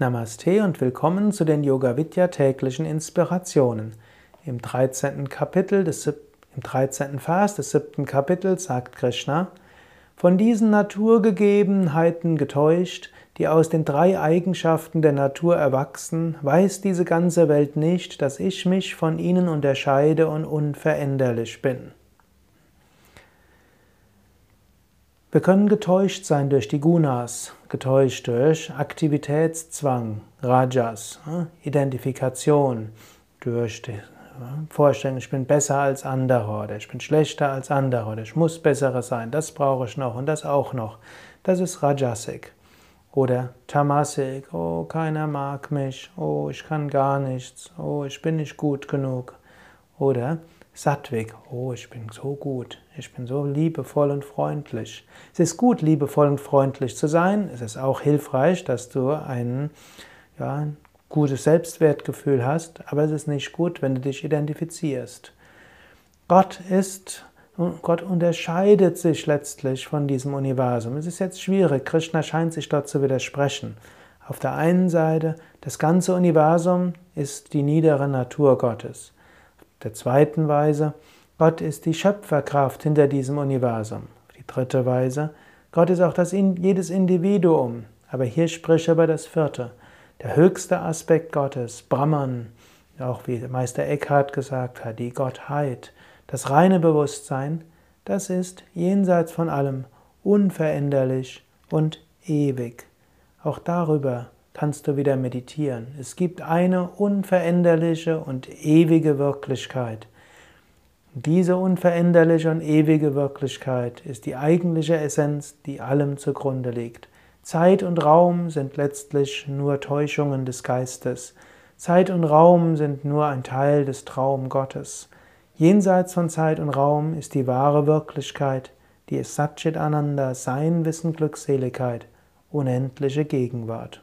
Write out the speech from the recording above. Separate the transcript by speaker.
Speaker 1: Namaste und willkommen zu den Yoga Vidya täglichen Inspirationen. Im 13. Kapitel des im 13. Vers des 7. Kapitels sagt Krishna: Von diesen Naturgegebenheiten getäuscht, die aus den drei Eigenschaften der Natur erwachsen, weiß diese ganze Welt nicht, dass ich mich von ihnen unterscheide und unveränderlich bin. Wir können getäuscht sein durch die Gunas, getäuscht durch Aktivitätszwang, Rajas, Identifikation, durch die Vorstellung, ich bin besser als andere oder ich bin schlechter als andere oder ich muss besserer sein, das brauche ich noch und das auch noch. Das ist Rajasik. Oder Tamasik, oh, keiner mag mich, oh, ich kann gar nichts, oh, ich bin nicht gut genug. Oder Sattvik, oh, ich bin so gut, ich bin so liebevoll und freundlich. Es ist gut, liebevoll und freundlich zu sein. Es ist auch hilfreich, dass du ein, ja, gutes Selbstwertgefühl hast, aber es ist nicht gut, wenn du dich identifizierst. Gott ist, Gott unterscheidet sich letztlich von diesem Universum. Es ist jetzt schwierig, Krishna scheint sich dort zu widersprechen. Auf der einen Seite, das ganze Universum ist die niedere Natur Gottes der zweiten Weise, Gott ist die Schöpferkraft hinter diesem Universum. Die dritte Weise, Gott ist auch das, jedes Individuum. Aber hier spricht er über das vierte. Der höchste Aspekt Gottes, Brahman, auch wie Meister Eckhart gesagt hat, die Gottheit, das reine Bewusstsein, das ist jenseits von allem unveränderlich und ewig. Auch darüber kannst du wieder meditieren. Es gibt eine unveränderliche und ewige Wirklichkeit. Diese unveränderliche und ewige Wirklichkeit ist die eigentliche Essenz, die allem zugrunde liegt. Zeit und Raum sind letztlich nur Täuschungen des Geistes. Zeit und Raum sind nur ein Teil des Traum Gottes. Jenseits von Zeit und Raum ist die wahre Wirklichkeit, die ist Satchit Ananda, Sein, Wissen, Glückseligkeit, unendliche Gegenwart.